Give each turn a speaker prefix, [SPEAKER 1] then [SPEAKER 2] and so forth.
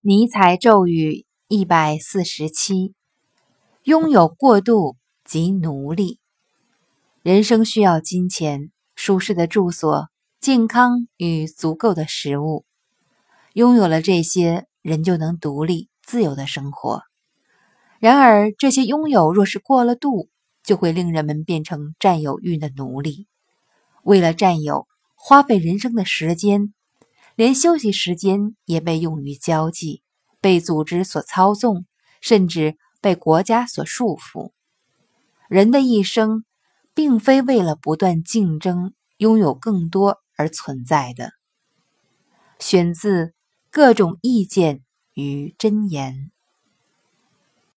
[SPEAKER 1] 尼采咒语一百四十七：拥有过度即奴隶。人生需要金钱、舒适的住所、健康与足够的食物。拥有了这些，人就能独立、自由的生活。然而，这些拥有若是过了度，就会令人们变成占有欲的奴隶。为了占有，花费人生的时间。连休息时间也被用于交际，被组织所操纵，甚至被国家所束缚。人的一生，并非为了不断竞争、拥有更多而存在的。选自《各种意见与箴言》。